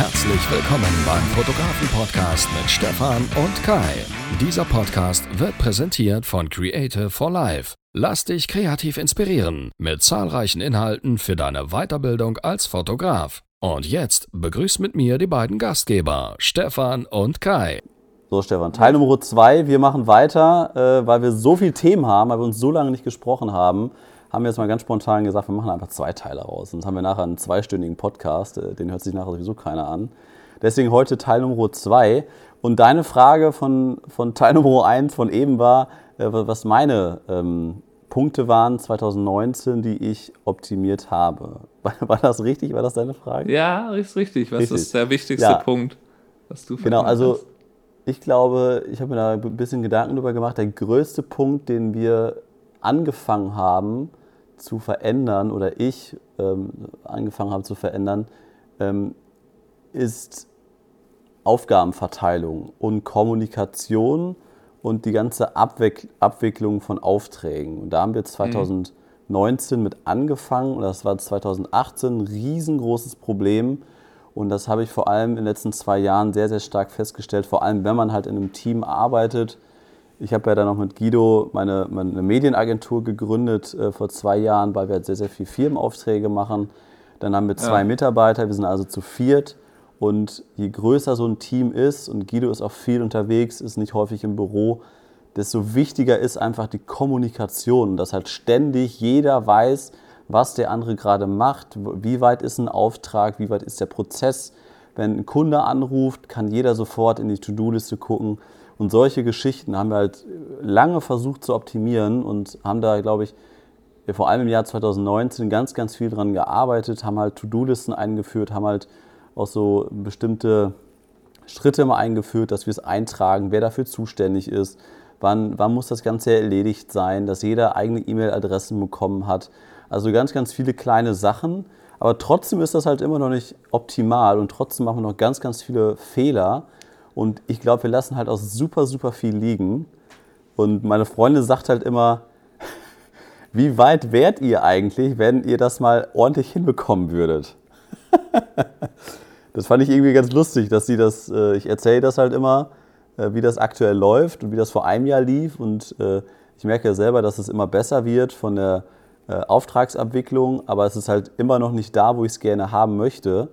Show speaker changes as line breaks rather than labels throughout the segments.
Herzlich willkommen beim Fotografen-Podcast mit Stefan und Kai. Dieser Podcast wird präsentiert von Creative for Life. Lass dich kreativ inspirieren mit zahlreichen Inhalten für deine Weiterbildung als Fotograf. Und jetzt begrüßt mit mir die beiden Gastgeber, Stefan und Kai.
So, Stefan, Teil Nummer zwei. Wir machen weiter, äh, weil wir so viele Themen haben, weil wir uns so lange nicht gesprochen haben haben wir jetzt mal ganz spontan gesagt, wir machen einfach zwei Teile raus. Sonst haben wir nachher einen zweistündigen Podcast, äh, den hört sich nachher sowieso keiner an. Deswegen heute Teil Nummer zwei. Und deine Frage von, von Teil Nummer eins von eben war, äh, was meine ähm, Punkte waren 2019, die ich optimiert habe. War, war, das richtig? War das deine Frage?
Ja, ist richtig. Was richtig. ist der wichtigste ja. Punkt,
was du Genau, also hast? ich glaube, ich habe mir da ein bisschen Gedanken darüber gemacht. Der größte Punkt, den wir angefangen haben, zu verändern oder ich ähm, angefangen habe zu verändern, ähm, ist Aufgabenverteilung und Kommunikation und die ganze Abwick Abwicklung von Aufträgen. Und da haben wir 2019 mhm. mit angefangen und das war 2018 ein riesengroßes Problem. Und das habe ich vor allem in den letzten zwei Jahren sehr, sehr stark festgestellt, vor allem wenn man halt in einem Team arbeitet ich habe ja dann noch mit Guido meine, meine Medienagentur gegründet äh, vor zwei Jahren, weil wir halt sehr, sehr viel Firmenaufträge machen. Dann haben wir zwei ja. Mitarbeiter, wir sind also zu viert. Und je größer so ein Team ist, und Guido ist auch viel unterwegs, ist nicht häufig im Büro, desto wichtiger ist einfach die Kommunikation, dass halt ständig jeder weiß, was der andere gerade macht, wie weit ist ein Auftrag, wie weit ist der Prozess. Wenn ein Kunde anruft, kann jeder sofort in die To-Do-Liste gucken und solche Geschichten haben wir halt lange versucht zu optimieren und haben da, glaube ich, vor allem im Jahr 2019 ganz, ganz viel dran gearbeitet, haben halt To-Do-Listen eingeführt, haben halt auch so bestimmte Schritte mal eingeführt, dass wir es eintragen, wer dafür zuständig ist, wann, wann muss das Ganze erledigt sein, dass jeder eigene E-Mail-Adressen bekommen hat. Also ganz, ganz viele kleine Sachen. Aber trotzdem ist das halt immer noch nicht optimal und trotzdem machen wir noch ganz, ganz viele Fehler. Und ich glaube, wir lassen halt auch super, super viel liegen. Und meine Freundin sagt halt immer, wie weit wärt ihr eigentlich, wenn ihr das mal ordentlich hinbekommen würdet? das fand ich irgendwie ganz lustig, dass sie das, äh, ich erzähle das halt immer, äh, wie das aktuell läuft und wie das vor einem Jahr lief. Und äh, ich merke ja selber, dass es immer besser wird von der Auftragsabwicklung, aber es ist halt immer noch nicht da, wo ich es gerne haben möchte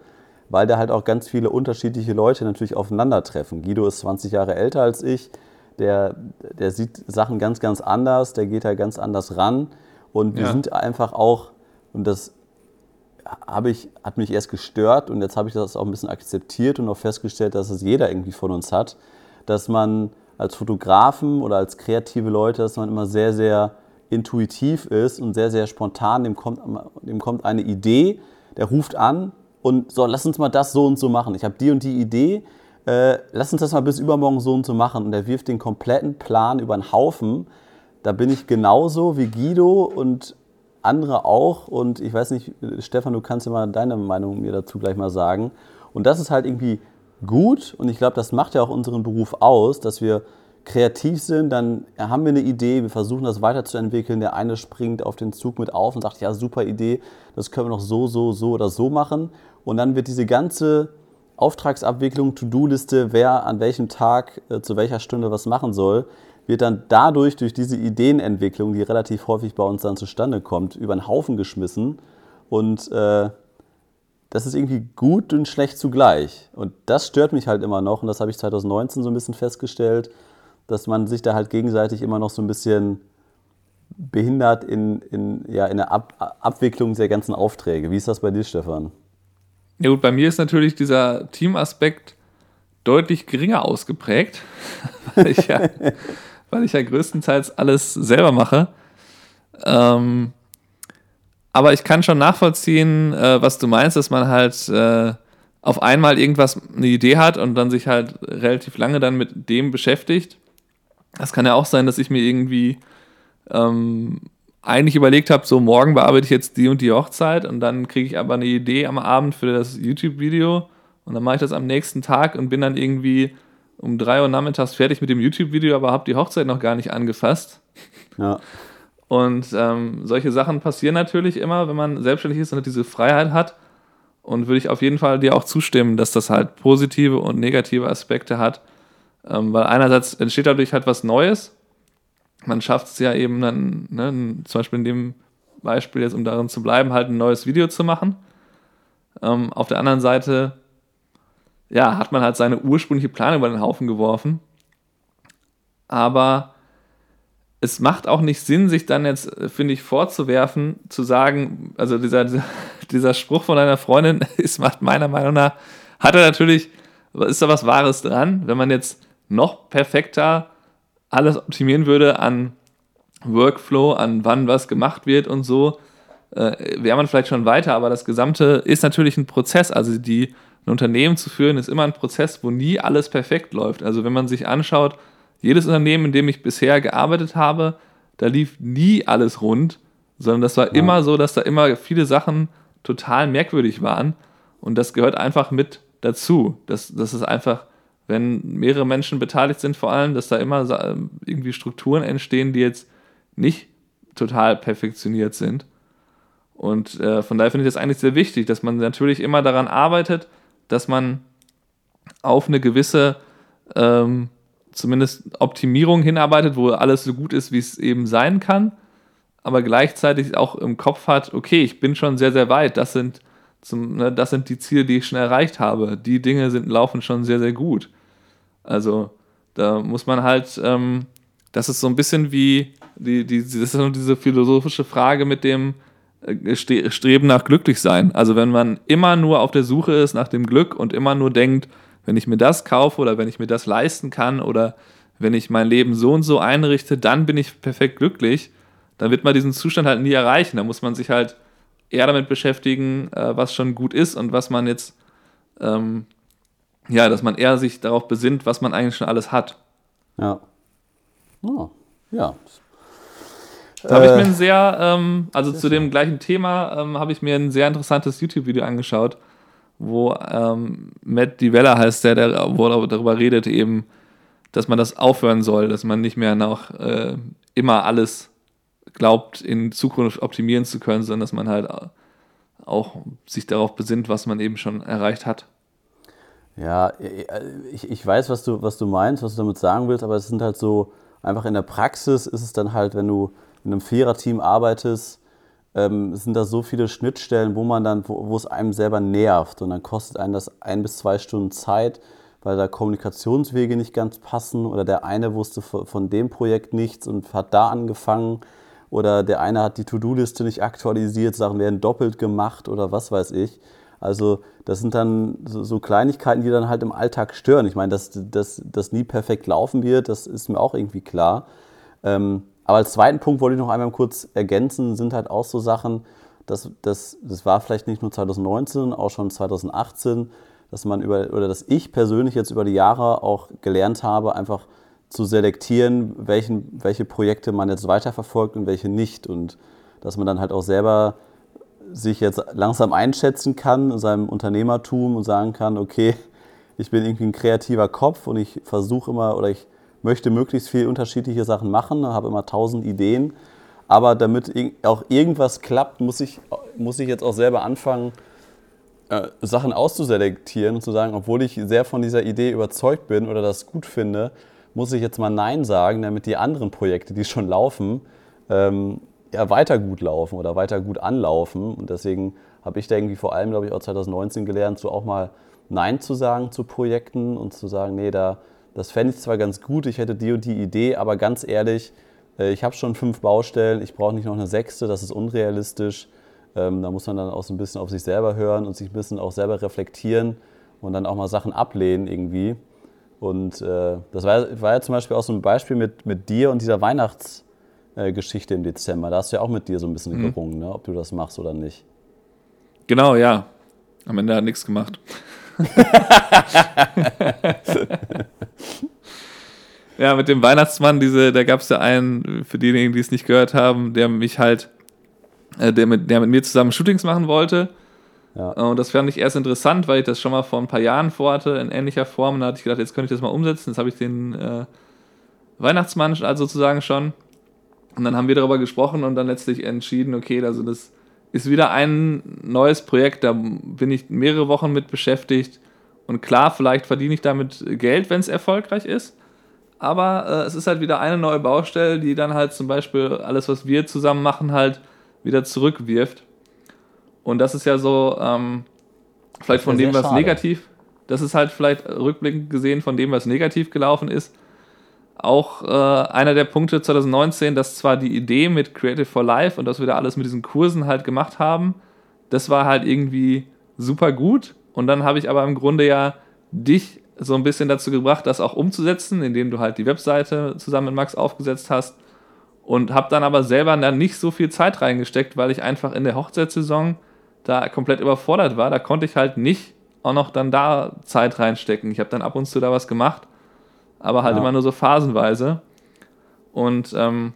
weil da halt auch ganz viele unterschiedliche Leute natürlich aufeinandertreffen. Guido ist 20 Jahre älter als ich, der, der sieht Sachen ganz, ganz anders, der geht da ganz anders ran. Und wir ja. sind einfach auch, und das habe ich, hat mich erst gestört und jetzt habe ich das auch ein bisschen akzeptiert und auch festgestellt, dass es jeder irgendwie von uns hat, dass man als Fotografen oder als kreative Leute, dass man immer sehr, sehr intuitiv ist und sehr, sehr spontan, dem kommt, dem kommt eine Idee, der ruft an und so, lass uns mal das so und so machen. Ich habe die und die Idee, äh, lass uns das mal bis übermorgen so und so machen. Und er wirft den kompletten Plan über den Haufen. Da bin ich genauso wie Guido und andere auch. Und ich weiß nicht, Stefan, du kannst ja mal deine Meinung mir dazu gleich mal sagen. Und das ist halt irgendwie gut und ich glaube, das macht ja auch unseren Beruf aus, dass wir kreativ sind, dann haben wir eine Idee, wir versuchen das weiterzuentwickeln. Der eine springt auf den Zug mit auf und sagt, ja, super Idee, das können wir noch so, so, so oder so machen. Und dann wird diese ganze Auftragsabwicklung, To-Do-Liste, wer an welchem Tag äh, zu welcher Stunde was machen soll, wird dann dadurch, durch diese Ideenentwicklung, die relativ häufig bei uns dann zustande kommt, über den Haufen geschmissen. Und äh, das ist irgendwie gut und schlecht zugleich. Und das stört mich halt immer noch. Und das habe ich 2019 so ein bisschen festgestellt, dass man sich da halt gegenseitig immer noch so ein bisschen behindert in, in, ja, in der Ab Abwicklung der ganzen Aufträge. Wie ist das bei dir, Stefan?
Ja gut, bei mir ist natürlich dieser Teamaspekt deutlich geringer ausgeprägt, weil, ich ja, weil ich ja größtenteils alles selber mache. Ähm, aber ich kann schon nachvollziehen, äh, was du meinst, dass man halt äh, auf einmal irgendwas, eine Idee hat und dann sich halt relativ lange dann mit dem beschäftigt. Das kann ja auch sein, dass ich mir irgendwie ähm, eigentlich überlegt habe, so morgen bearbeite ich jetzt die und die Hochzeit und dann kriege ich aber eine Idee am Abend für das YouTube-Video und dann mache ich das am nächsten Tag und bin dann irgendwie um drei Uhr nachmittags fertig mit dem YouTube-Video, aber habe die Hochzeit noch gar nicht angefasst. Ja. Und ähm, solche Sachen passieren natürlich immer, wenn man selbstständig ist und diese Freiheit hat. Und würde ich auf jeden Fall dir auch zustimmen, dass das halt positive und negative Aspekte hat. Ähm, weil einerseits entsteht dadurch halt was Neues. Man schafft es ja eben dann, ne, zum Beispiel in dem Beispiel jetzt, um darin zu bleiben, halt ein neues Video zu machen. Ähm, auf der anderen Seite, ja, hat man halt seine ursprüngliche Planung über den Haufen geworfen. Aber es macht auch nicht Sinn, sich dann jetzt, finde ich, vorzuwerfen, zu sagen, also dieser, dieser Spruch von deiner Freundin ist, macht meiner Meinung nach, hat er natürlich, ist da was Wahres dran, wenn man jetzt noch perfekter alles optimieren würde an Workflow, an wann was gemacht wird und so, äh, wäre man vielleicht schon weiter, aber das Gesamte ist natürlich ein Prozess. Also die, ein Unternehmen zu führen, ist immer ein Prozess, wo nie alles perfekt läuft. Also wenn man sich anschaut, jedes Unternehmen, in dem ich bisher gearbeitet habe, da lief nie alles rund, sondern das war ja. immer so, dass da immer viele Sachen total merkwürdig waren. Und das gehört einfach mit dazu. Das, das ist einfach, wenn mehrere Menschen beteiligt sind, vor allem, dass da immer irgendwie Strukturen entstehen, die jetzt nicht total perfektioniert sind. Und äh, von daher finde ich das eigentlich sehr wichtig, dass man natürlich immer daran arbeitet, dass man auf eine gewisse ähm, zumindest Optimierung hinarbeitet, wo alles so gut ist, wie es eben sein kann, aber gleichzeitig auch im Kopf hat, okay, ich bin schon sehr, sehr weit, das sind, zum, ne, das sind die Ziele, die ich schon erreicht habe, die Dinge sind, laufen schon sehr, sehr gut. Also da muss man halt, ähm, das ist so ein bisschen wie, die, die, das ist diese philosophische Frage mit dem äh, Streben nach glücklich sein. Also wenn man immer nur auf der Suche ist nach dem Glück und immer nur denkt, wenn ich mir das kaufe oder wenn ich mir das leisten kann oder wenn ich mein Leben so und so einrichte, dann bin ich perfekt glücklich, dann wird man diesen Zustand halt nie erreichen. Da muss man sich halt eher damit beschäftigen, äh, was schon gut ist und was man jetzt, ähm, ja, dass man eher sich darauf besinnt, was man eigentlich schon alles hat.
Ja. Oh, ja.
Da habe ich mir ein sehr, ähm, also zu dem gleichen Thema, ähm, habe ich mir ein sehr interessantes YouTube-Video angeschaut wo ähm, Matt Divella heißt der, der wo er darüber redet, eben, dass man das aufhören soll, dass man nicht mehr nach äh, immer alles glaubt, in Zukunft optimieren zu können, sondern dass man halt auch sich darauf besinnt, was man eben schon erreicht hat.
Ja, ich, ich weiß, was du, was du meinst, was du damit sagen willst, aber es sind halt so, einfach in der Praxis ist es dann halt, wenn du in einem Vierer-Team arbeitest, ähm, sind da so viele Schnittstellen, wo man dann, wo, wo es einem selber nervt und dann kostet einen das ein bis zwei Stunden Zeit, weil da Kommunikationswege nicht ganz passen oder der eine wusste von dem Projekt nichts und hat da angefangen oder der eine hat die To-Do-Liste nicht aktualisiert, Sachen werden doppelt gemacht oder was weiß ich. Also das sind dann so, Kleinigkeiten, die dann halt im Alltag stören. Ich meine, dass das nie perfekt laufen wird, das ist mir auch irgendwie klar. Ähm, aber als zweiten Punkt wollte ich noch einmal kurz ergänzen, sind halt auch so Sachen, dass das, das war vielleicht nicht nur 2019, auch schon 2018, dass man über, oder dass ich persönlich jetzt über die Jahre auch gelernt habe, einfach zu selektieren, welchen, welche Projekte man jetzt weiterverfolgt und welche nicht. Und dass man dann halt auch selber sich jetzt langsam einschätzen kann in seinem Unternehmertum und sagen kann, okay, ich bin irgendwie ein kreativer Kopf und ich versuche immer oder ich möchte möglichst viele unterschiedliche Sachen machen, habe immer tausend Ideen. Aber damit auch irgendwas klappt, muss ich, muss ich jetzt auch selber anfangen, äh, Sachen auszuselektieren und zu sagen, obwohl ich sehr von dieser Idee überzeugt bin oder das gut finde, muss ich jetzt mal Nein sagen, damit die anderen Projekte, die schon laufen, ähm, ja, weiter gut laufen oder weiter gut anlaufen. Und deswegen habe ich da irgendwie vor allem, glaube ich, auch 2019 gelernt, so auch mal Nein zu sagen zu Projekten und zu sagen, nee, da das fände ich zwar ganz gut, ich hätte die und die Idee, aber ganz ehrlich, äh, ich habe schon fünf Baustellen, ich brauche nicht noch eine sechste, das ist unrealistisch. Ähm, da muss man dann auch so ein bisschen auf sich selber hören und sich ein bisschen auch selber reflektieren und dann auch mal Sachen ablehnen irgendwie. Und äh, das war, war, ja zum Beispiel auch so ein Beispiel mit, mit dir und dieser Weihnachtsgeschichte äh, im Dezember. Da hast du ja auch mit dir so ein bisschen mhm. gerungen, ne? ob du das machst oder nicht.
Genau, ja. Am Ende hat nichts gemacht. ja, mit dem Weihnachtsmann, diese, da gab es ja einen, für diejenigen, die es nicht gehört haben, der mich halt, äh, der, mit, der mit mir zusammen Shootings machen wollte. Ja. Und das fand ich erst interessant, weil ich das schon mal vor ein paar Jahren vorhatte, in ähnlicher Form. Und da hatte ich gedacht, jetzt könnte ich das mal umsetzen. Jetzt habe ich den äh, Weihnachtsmann also sozusagen schon. Und dann haben wir darüber gesprochen und dann letztlich entschieden, okay, also das ist wieder ein neues Projekt, da bin ich mehrere Wochen mit beschäftigt. Und klar, vielleicht verdiene ich damit Geld, wenn es erfolgreich ist. Aber äh, es ist halt wieder eine neue Baustelle, die dann halt zum Beispiel alles, was wir zusammen machen, halt wieder zurückwirft. Und das ist ja so, ähm, vielleicht von dem, was schade. negativ, das ist halt vielleicht rückblickend gesehen von dem, was negativ gelaufen ist, auch äh, einer der Punkte 2019, dass zwar die Idee mit Creative for Life und dass wir da alles mit diesen Kursen halt gemacht haben, das war halt irgendwie super gut. Und dann habe ich aber im Grunde ja dich so ein bisschen dazu gebracht, das auch umzusetzen, indem du halt die Webseite zusammen mit Max aufgesetzt hast. Und habe dann aber selber dann nicht so viel Zeit reingesteckt, weil ich einfach in der Hochzeitssaison da komplett überfordert war. Da konnte ich halt nicht auch noch dann da Zeit reinstecken. Ich habe dann ab und zu da was gemacht aber halt ja. immer nur so phasenweise. Und ähm,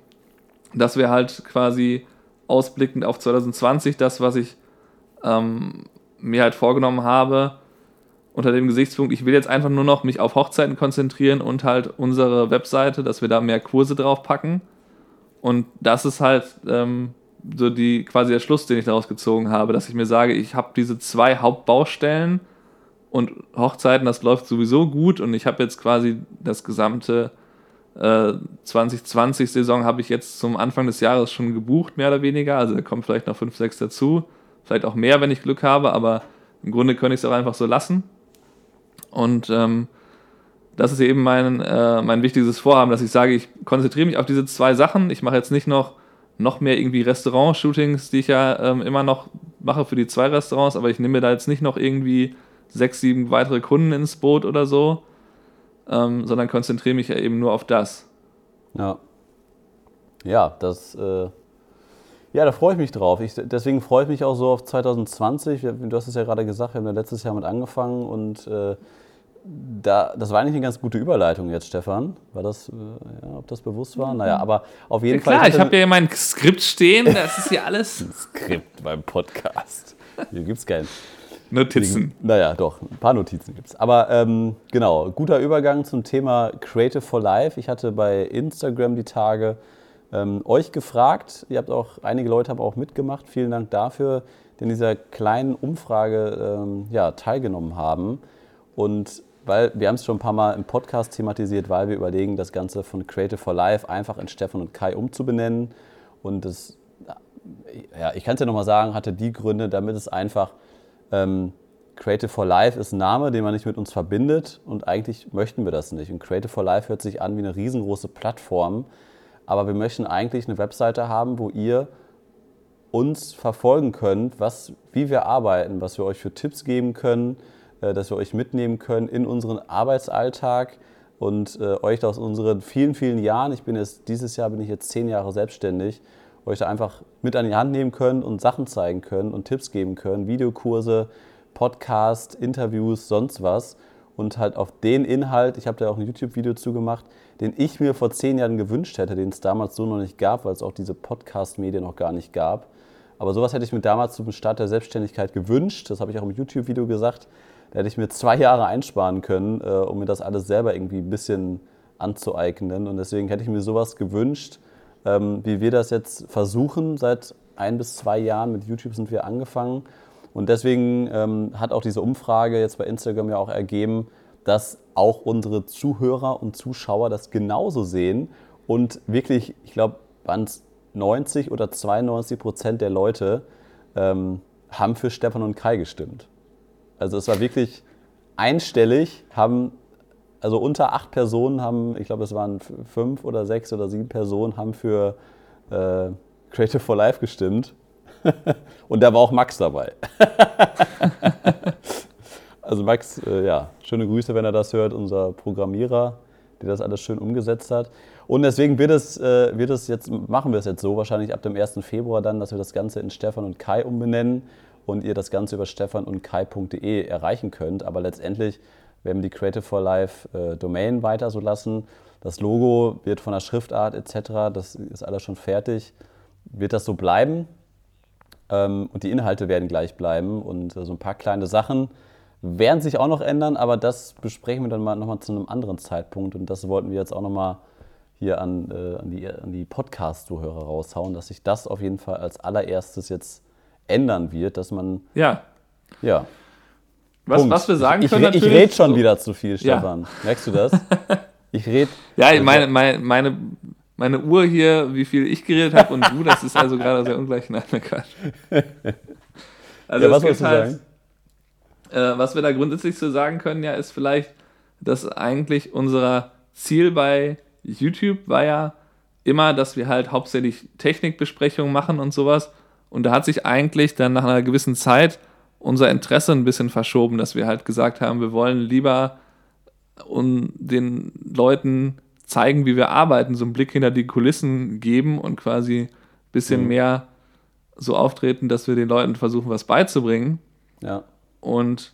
das wäre halt quasi ausblickend auf 2020 das, was ich ähm, mir halt vorgenommen habe, unter dem Gesichtspunkt, ich will jetzt einfach nur noch mich auf Hochzeiten konzentrieren und halt unsere Webseite, dass wir da mehr Kurse drauf packen. Und das ist halt ähm, so die quasi der Schluss, den ich daraus gezogen habe, dass ich mir sage, ich habe diese zwei Hauptbaustellen und Hochzeiten, das läuft sowieso gut und ich habe jetzt quasi das gesamte äh, 2020-Saison habe ich jetzt zum Anfang des Jahres schon gebucht, mehr oder weniger. Also da kommen vielleicht noch fünf, sechs dazu, vielleicht auch mehr, wenn ich Glück habe, aber im Grunde könnte ich es auch einfach so lassen. Und ähm, das ist eben mein, äh, mein wichtigstes Vorhaben, dass ich sage, ich konzentriere mich auf diese zwei Sachen. Ich mache jetzt nicht noch, noch mehr irgendwie Restaurant-Shootings, die ich ja ähm, immer noch mache für die zwei Restaurants, aber ich nehme mir da jetzt nicht noch irgendwie sechs, sieben weitere Kunden ins Boot oder so, ähm, sondern konzentriere mich ja eben nur auf das.
Ja. Ja, das. Äh, ja, da freue ich mich drauf. Ich, deswegen freue ich mich auch so auf 2020. Du hast es ja gerade gesagt, wir haben ja letztes Jahr mit angefangen und äh, da, das war eigentlich eine ganz gute Überleitung jetzt, Stefan. War das, äh, ja, ob das bewusst war? Naja, aber auf jeden
ja,
Fall.
Klar, ich habe ja mein Skript stehen, das ist ja alles.
Skript beim Podcast. Hier gibt es keinen.
Notizen.
Naja, doch, ein paar Notizen gibt es. Aber ähm, genau, guter Übergang zum Thema Creative for Life. Ich hatte bei Instagram die Tage ähm, euch gefragt. Ihr habt auch, einige Leute haben auch mitgemacht. Vielen Dank dafür, die in dieser kleinen Umfrage ähm, ja, teilgenommen haben. Und weil wir haben es schon ein paar Mal im Podcast thematisiert, weil wir überlegen, das Ganze von Creative for Life einfach in Stefan und Kai umzubenennen. Und das, ja, ich kann es ja nochmal sagen, hatte die Gründe, damit es einfach ähm, Creative for Life ist ein Name, den man nicht mit uns verbindet und eigentlich möchten wir das nicht. Und Creative for Life hört sich an wie eine riesengroße Plattform, aber wir möchten eigentlich eine Webseite haben, wo ihr uns verfolgen könnt, was, wie wir arbeiten, was wir euch für Tipps geben können, äh, dass wir euch mitnehmen können in unseren Arbeitsalltag und äh, euch aus unseren vielen, vielen Jahren, ich bin jetzt, dieses Jahr bin ich jetzt zehn Jahre selbstständig, euch da einfach mit an die Hand nehmen können und Sachen zeigen können und Tipps geben können, Videokurse, Podcast, Interviews, sonst was. Und halt auf den Inhalt, ich habe da auch ein YouTube-Video zugemacht, den ich mir vor zehn Jahren gewünscht hätte, den es damals so noch nicht gab, weil es auch diese Podcast-Medien noch gar nicht gab. Aber sowas hätte ich mir damals zum Start der Selbstständigkeit gewünscht. Das habe ich auch im YouTube-Video gesagt. Da hätte ich mir zwei Jahre einsparen können, äh, um mir das alles selber irgendwie ein bisschen anzueignen. Und deswegen hätte ich mir sowas gewünscht, ähm, wie wir das jetzt versuchen. Seit ein bis zwei Jahren mit YouTube sind wir angefangen. Und deswegen ähm, hat auch diese Umfrage jetzt bei Instagram ja auch ergeben, dass auch unsere Zuhörer und Zuschauer das genauso sehen. Und wirklich, ich glaube, waren es 90 oder 92 Prozent der Leute ähm, haben für Stefan und Kai gestimmt. Also es war wirklich einstellig, haben also unter acht Personen haben, ich glaube, es waren fünf oder sechs oder sieben Personen, haben für äh, Creative for Life gestimmt. Und da war auch Max dabei. also Max, äh, ja, schöne Grüße, wenn er das hört, unser Programmierer, der das alles schön umgesetzt hat. Und deswegen wird es, äh, wird es jetzt, machen wir es jetzt so, wahrscheinlich ab dem 1. Februar dann, dass wir das Ganze in Stefan und Kai umbenennen und ihr das Ganze über stefan und kai.de erreichen könnt. Aber letztendlich wir haben die Creative for Life äh, Domain weiter so lassen. Das Logo wird von der Schriftart etc., das ist alles schon fertig. Wird das so bleiben? Ähm, und die Inhalte werden gleich bleiben. Und äh, so ein paar kleine Sachen werden sich auch noch ändern, aber das besprechen wir dann mal nochmal zu einem anderen Zeitpunkt. Und das wollten wir jetzt auch nochmal hier an, äh, an die, an die Podcast-Zuhörer raushauen, dass sich das auf jeden Fall als allererstes jetzt ändern wird, dass man.
Ja.
Ja.
Was, was wir sagen
ich,
können.
Ich, ich rede schon so. wieder zu viel, Stefan. Ja. Merkst du das? Ich rede.
Ja, meine, meine, meine, meine Uhr hier, wie viel ich geredet habe und du, das ist also gerade sehr ungleich. Nein, Quatsch. Also ja, was wolltest du halt, sagen? Äh, was wir da grundsätzlich so sagen können, ja, ist vielleicht, dass eigentlich unser Ziel bei YouTube war ja immer, dass wir halt hauptsächlich Technikbesprechungen machen und sowas. Und da hat sich eigentlich dann nach einer gewissen Zeit unser Interesse ein bisschen verschoben, dass wir halt gesagt haben, wir wollen lieber den Leuten zeigen, wie wir arbeiten, so einen Blick hinter die Kulissen geben und quasi ein bisschen mhm. mehr so auftreten, dass wir den Leuten versuchen, was beizubringen.
Ja.
Und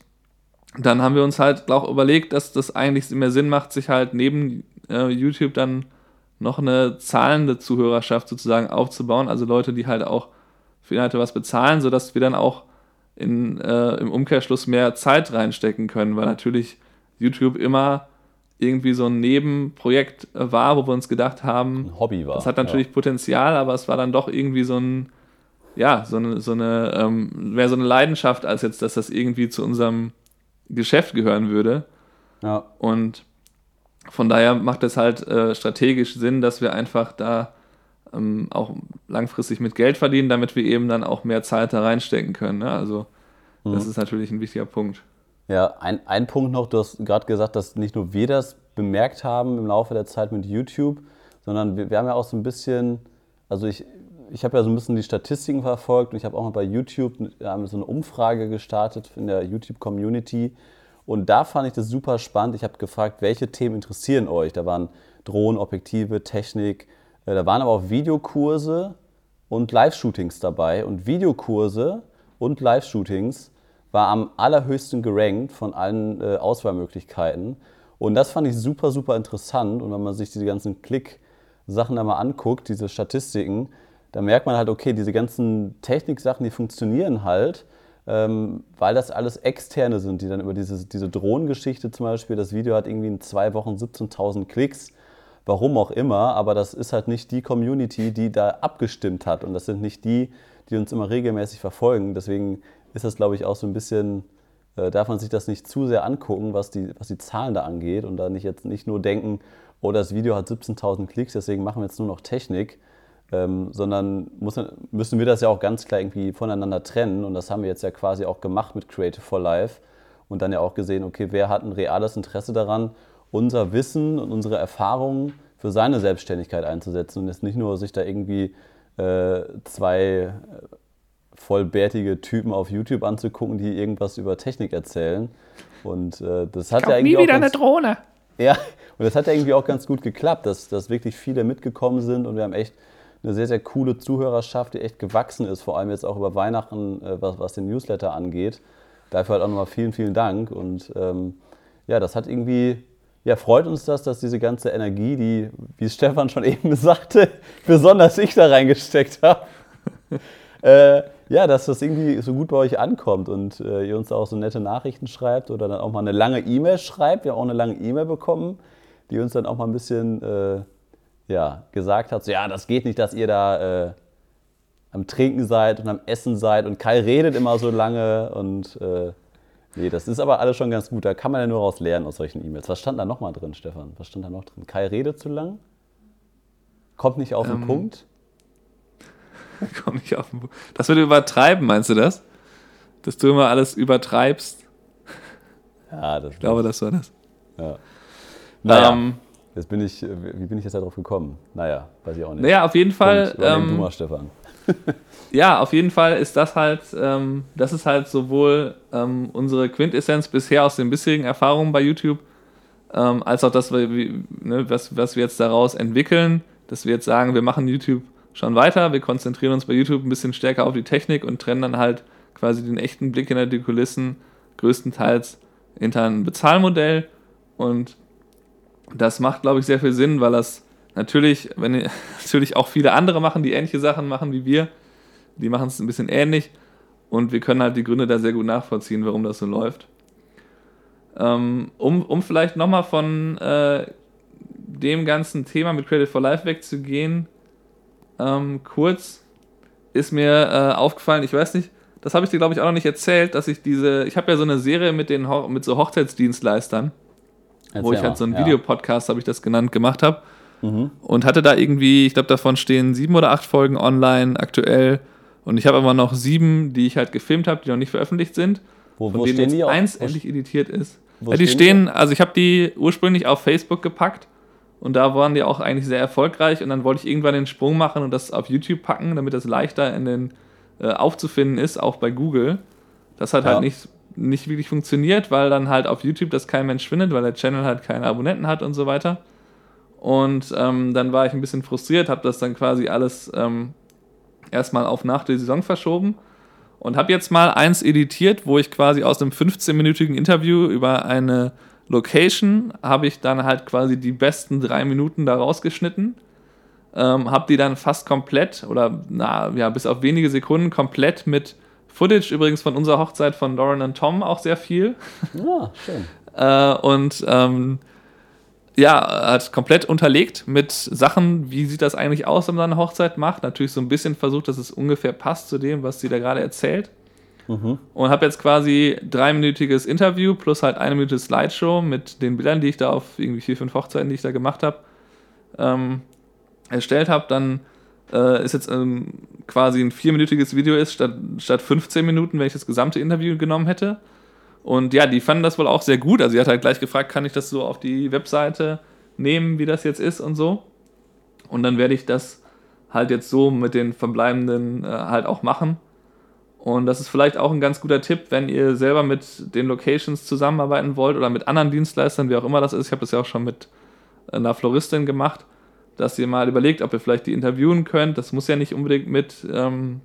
dann haben wir uns halt auch überlegt, dass das eigentlich mehr Sinn macht, sich halt neben äh, YouTube dann noch eine zahlende Zuhörerschaft sozusagen aufzubauen, also Leute, die halt auch für Inhalte was bezahlen, sodass wir dann auch in, äh, im Umkehrschluss mehr Zeit reinstecken können, weil natürlich YouTube immer irgendwie so ein Nebenprojekt war, wo wir uns gedacht haben,
ein Hobby war.
Das hat natürlich ja. Potenzial, aber es war dann doch irgendwie so ein, ja, so eine, so eine, ähm, mehr so eine Leidenschaft, als jetzt, dass das irgendwie zu unserem Geschäft gehören würde.
Ja.
Und von daher macht es halt äh, strategisch Sinn, dass wir einfach da ähm, auch langfristig mit Geld verdienen, damit wir eben dann auch mehr Zeit da reinstecken können. Ne? Also mhm. das ist natürlich ein wichtiger Punkt.
Ja, ein, ein Punkt noch, du hast gerade gesagt, dass nicht nur wir das bemerkt haben im Laufe der Zeit mit YouTube, sondern wir, wir haben ja auch so ein bisschen, also ich, ich habe ja so ein bisschen die Statistiken verfolgt und ich habe auch mal bei YouTube so eine Umfrage gestartet in der YouTube-Community und da fand ich das super spannend. Ich habe gefragt, welche Themen interessieren euch? Da waren Drohnen, Objektive, Technik, äh, da waren aber auch Videokurse und Live-Shootings dabei. Und Videokurse und Live-Shootings war am allerhöchsten gerankt von allen äh, Auswahlmöglichkeiten. Und das fand ich super, super interessant. Und wenn man sich diese ganzen Klick-Sachen da mal anguckt, diese Statistiken, da merkt man halt, okay, diese ganzen Technik-Sachen, die funktionieren halt ähm, weil das alles Externe sind, die dann über diese, diese Drohnengeschichte zum Beispiel, das Video hat irgendwie in zwei Wochen 17.000 Klicks, warum auch immer, aber das ist halt nicht die Community, die da abgestimmt hat und das sind nicht die, die uns immer regelmäßig verfolgen. Deswegen ist das, glaube ich, auch so ein bisschen, äh, darf man sich das nicht zu sehr angucken, was die, was die Zahlen da angeht und da nicht jetzt nicht nur denken, oh, das Video hat 17.000 Klicks, deswegen machen wir jetzt nur noch Technik, ähm, sondern muss, müssen wir das ja auch ganz klar irgendwie voneinander trennen. Und das haben wir jetzt ja quasi auch gemacht mit Creative for Life und dann ja auch gesehen, okay, wer hat ein reales Interesse daran, unser Wissen und unsere Erfahrungen für seine Selbstständigkeit einzusetzen und jetzt nicht nur sich da irgendwie äh, zwei äh, vollbärtige Typen auf YouTube anzugucken, die irgendwas über Technik erzählen. Und äh, das hat ja irgendwie
nie wieder ganz, eine Drohne.
Ja, und das hat ja irgendwie auch ganz gut geklappt, dass, dass wirklich viele mitgekommen sind und wir haben echt eine sehr, sehr coole Zuhörerschaft, die echt gewachsen ist, vor allem jetzt auch über Weihnachten, äh, was, was den Newsletter angeht. Dafür halt auch nochmal vielen, vielen Dank. Und ähm, ja, das hat irgendwie, ja, freut uns das, dass diese ganze Energie, die, wie Stefan schon eben sagte, besonders ich da reingesteckt habe, äh, ja, dass das irgendwie so gut bei euch ankommt und äh, ihr uns auch so nette Nachrichten schreibt oder dann auch mal eine lange E-Mail schreibt. Wir haben auch eine lange E-Mail bekommen, die uns dann auch mal ein bisschen äh, ja, gesagt hat, so, ja, das geht nicht, dass ihr da äh, am Trinken seid und am Essen seid und Kai redet immer so lange und äh, nee, das ist aber alles schon ganz gut. Da kann man ja nur raus lernen aus solchen E-Mails. Was stand da nochmal drin, Stefan? Was stand da noch drin? Kai redet zu lang? Kommt nicht auf den ähm, Punkt?
Kommt nicht auf den Punkt. Das würde übertreiben, meinst du das? Dass du immer alles übertreibst?
Ja, das
Ich glaube, das war das.
Ja. Naja. Ähm, Jetzt bin ich, wie bin ich jetzt darauf gekommen? Naja, weiß ich auch nicht.
Naja, auf jeden Fall.
Ähm, du mal, Stefan.
ja, auf jeden Fall ist das halt, ähm, das ist halt sowohl ähm, unsere Quintessenz bisher aus den bisherigen Erfahrungen bei YouTube, ähm, als auch das, ne, was, was wir jetzt daraus entwickeln, dass wir jetzt sagen, wir machen YouTube schon weiter, wir konzentrieren uns bei YouTube ein bisschen stärker auf die Technik und trennen dann halt quasi den echten Blick hinter die Kulissen größtenteils hinter ein Bezahlmodell. Und das macht, glaube ich, sehr viel Sinn, weil das natürlich, wenn natürlich auch viele andere machen, die ähnliche Sachen machen wie wir, die machen es ein bisschen ähnlich und wir können halt die Gründe da sehr gut nachvollziehen, warum das so läuft. Ähm, um, um vielleicht nochmal von äh, dem ganzen Thema mit Credit for Life wegzugehen, ähm, kurz ist mir äh, aufgefallen, ich weiß nicht, das habe ich dir, glaube ich, auch noch nicht erzählt, dass ich diese, ich habe ja so eine Serie mit, den, mit so Hochzeitsdienstleistern, Erzähl wo ich halt so einen ja. Videopodcast, habe ich das genannt, gemacht habe. Mhm. Und hatte da irgendwie, ich glaube, davon stehen sieben oder acht Folgen online aktuell. Und ich habe aber noch sieben, die ich halt gefilmt habe, die noch nicht veröffentlicht sind.
Wo, wo stehen die?
Eins endlich editiert ist. Wo ja, die stehen, die? also ich habe die ursprünglich auf Facebook gepackt und da waren die auch eigentlich sehr erfolgreich und dann wollte ich irgendwann den Sprung machen und das auf YouTube packen, damit das leichter in den äh, aufzufinden ist, auch bei Google. Das hat halt ja. halt nicht, nicht wirklich funktioniert, weil dann halt auf YouTube das kein Mensch findet, weil der Channel halt keine Abonnenten hat und so weiter. Und ähm, dann war ich ein bisschen frustriert, habe das dann quasi alles ähm, erstmal auf nach der Saison verschoben und habe jetzt mal eins editiert, wo ich quasi aus einem 15-minütigen Interview über eine Location habe ich dann halt quasi die besten drei Minuten da rausgeschnitten ähm, habe die dann fast komplett oder na, ja, bis auf wenige Sekunden komplett mit Footage übrigens von unserer Hochzeit von Lauren und Tom auch sehr viel.
Ja, schön.
äh, und ähm, ja, hat komplett unterlegt mit Sachen, wie sieht das eigentlich aus, wenn man eine Hochzeit macht. Natürlich so ein bisschen versucht, dass es ungefähr passt zu dem, was sie da gerade erzählt. Mhm. Und habe jetzt quasi dreiminütiges Interview plus halt eine Minute Slideshow mit den Bildern, die ich da auf irgendwie vier, fünf Hochzeiten, die ich da gemacht habe, ähm, erstellt habe, dann äh, ist jetzt ähm, quasi ein vierminütiges Video ist, statt, statt 15 Minuten, wenn ich das gesamte Interview genommen hätte. Und ja, die fanden das wohl auch sehr gut. Also sie hat halt gleich gefragt, kann ich das so auf die Webseite nehmen, wie das jetzt ist und so. Und dann werde ich das halt jetzt so mit den verbleibenden äh, halt auch machen. Und das ist vielleicht auch ein ganz guter Tipp, wenn ihr selber mit den Locations zusammenarbeiten wollt oder mit anderen Dienstleistern, wie auch immer das ist. Ich habe das ja auch schon mit einer Floristin gemacht dass ihr mal überlegt, ob ihr vielleicht die interviewen könnt. Das muss ja nicht unbedingt mit, ähm,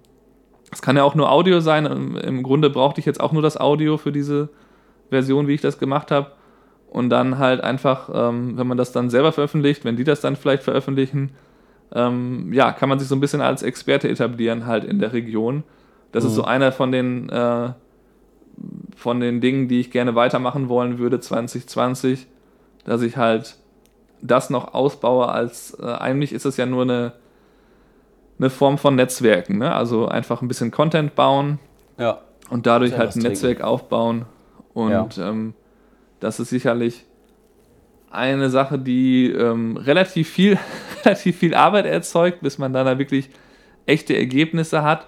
es ähm, kann ja auch nur Audio sein. Im, Im, Grunde brauchte ich jetzt auch nur das Audio für diese Version, wie ich das gemacht habe. Und dann halt einfach, ähm, wenn man das dann selber veröffentlicht, wenn die das dann vielleicht veröffentlichen, ähm, ja, kann man sich so ein bisschen als Experte etablieren halt in der Region. Das mhm. ist so einer von den, äh, von den Dingen, die ich gerne weitermachen wollen würde 2020, dass ich halt das noch ausbaue, als äh, eigentlich ist es ja nur eine, eine Form von Netzwerken. Ne? Also einfach ein bisschen Content bauen
ja.
und dadurch halt ein Netzwerk aufbauen. Und ja. ähm, das ist sicherlich eine Sache, die ähm, relativ, viel, relativ viel Arbeit erzeugt, bis man dann da wirklich echte Ergebnisse hat.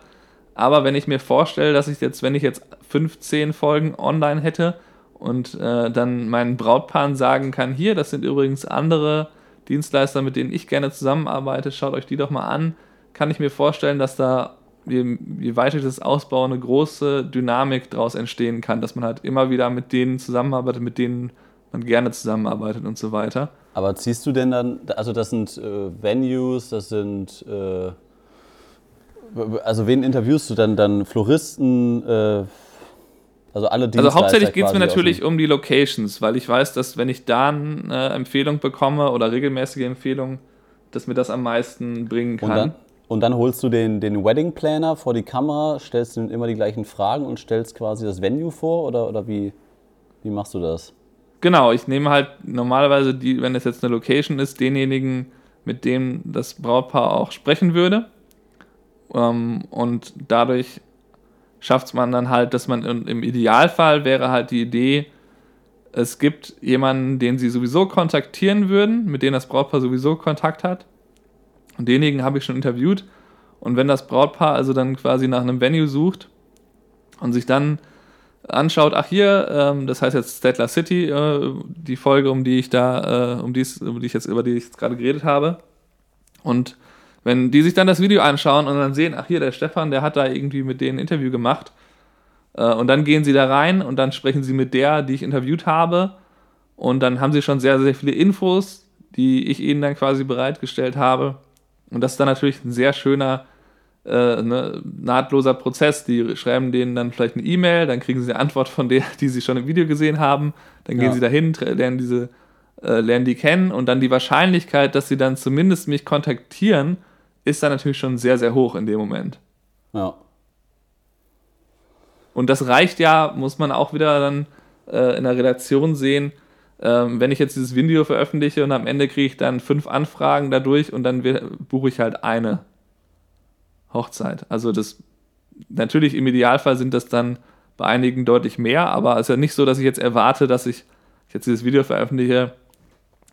Aber wenn ich mir vorstelle, dass ich jetzt, wenn ich jetzt 15 Folgen online hätte, und äh, dann meinen Brautpaaren sagen kann, hier, das sind übrigens andere Dienstleister, mit denen ich gerne zusammenarbeite, schaut euch die doch mal an, kann ich mir vorstellen, dass da, je, je weiter ich das ausbaue, eine große Dynamik daraus entstehen kann, dass man halt immer wieder mit denen zusammenarbeitet, mit denen man gerne zusammenarbeitet und so weiter.
Aber ziehst du denn dann, also das sind äh, Venues, das sind, äh, also wen interviewst du dann? Dann Floristen, äh, also alle
Dienstleister Also hauptsächlich geht es mir natürlich um die Locations, weil ich weiß, dass wenn ich da eine Empfehlung bekomme oder regelmäßige Empfehlung, dass mir das am meisten bringen kann.
Und dann, und dann holst du den, den Wedding Planner vor die Kamera, stellst ihm immer die gleichen Fragen und stellst quasi das Venue vor oder, oder wie, wie machst du das?
Genau, ich nehme halt normalerweise, die, wenn es jetzt eine Location ist, denjenigen, mit dem das Brautpaar auch sprechen würde. Ähm, und dadurch schafft man dann halt, dass man im Idealfall wäre halt die Idee, es gibt jemanden, den sie sowieso kontaktieren würden, mit dem das Brautpaar sowieso Kontakt hat. Und denjenigen habe ich schon interviewt. Und wenn das Brautpaar also dann quasi nach einem Venue sucht und sich dann anschaut, ach hier, ähm, das heißt jetzt Statler City, äh, die Folge, um die ich da, äh, um, dies, um die ich jetzt, über die ich jetzt gerade geredet habe. Und wenn die sich dann das Video anschauen und dann sehen, ach hier, der Stefan, der hat da irgendwie mit denen ein Interview gemacht. Äh, und dann gehen sie da rein und dann sprechen sie mit der, die ich interviewt habe. Und dann haben sie schon sehr, sehr viele Infos, die ich ihnen dann quasi bereitgestellt habe. Und das ist dann natürlich ein sehr schöner, äh, ne, nahtloser Prozess. Die schreiben denen dann vielleicht eine E-Mail, dann kriegen sie eine Antwort von der, die sie schon im Video gesehen haben. Dann gehen ja. sie dahin, lernen diese, äh, lernen die kennen und dann die Wahrscheinlichkeit, dass sie dann zumindest mich kontaktieren, ist dann natürlich schon sehr, sehr hoch in dem Moment.
Ja.
Und das reicht ja, muss man auch wieder dann äh, in der Redaktion sehen, ähm, wenn ich jetzt dieses Video veröffentliche und am Ende kriege ich dann fünf Anfragen dadurch und dann buche ich halt eine Hochzeit. Also das natürlich im Idealfall sind das dann bei einigen deutlich mehr, aber es ist ja nicht so, dass ich jetzt erwarte, dass ich, ich jetzt dieses Video veröffentliche,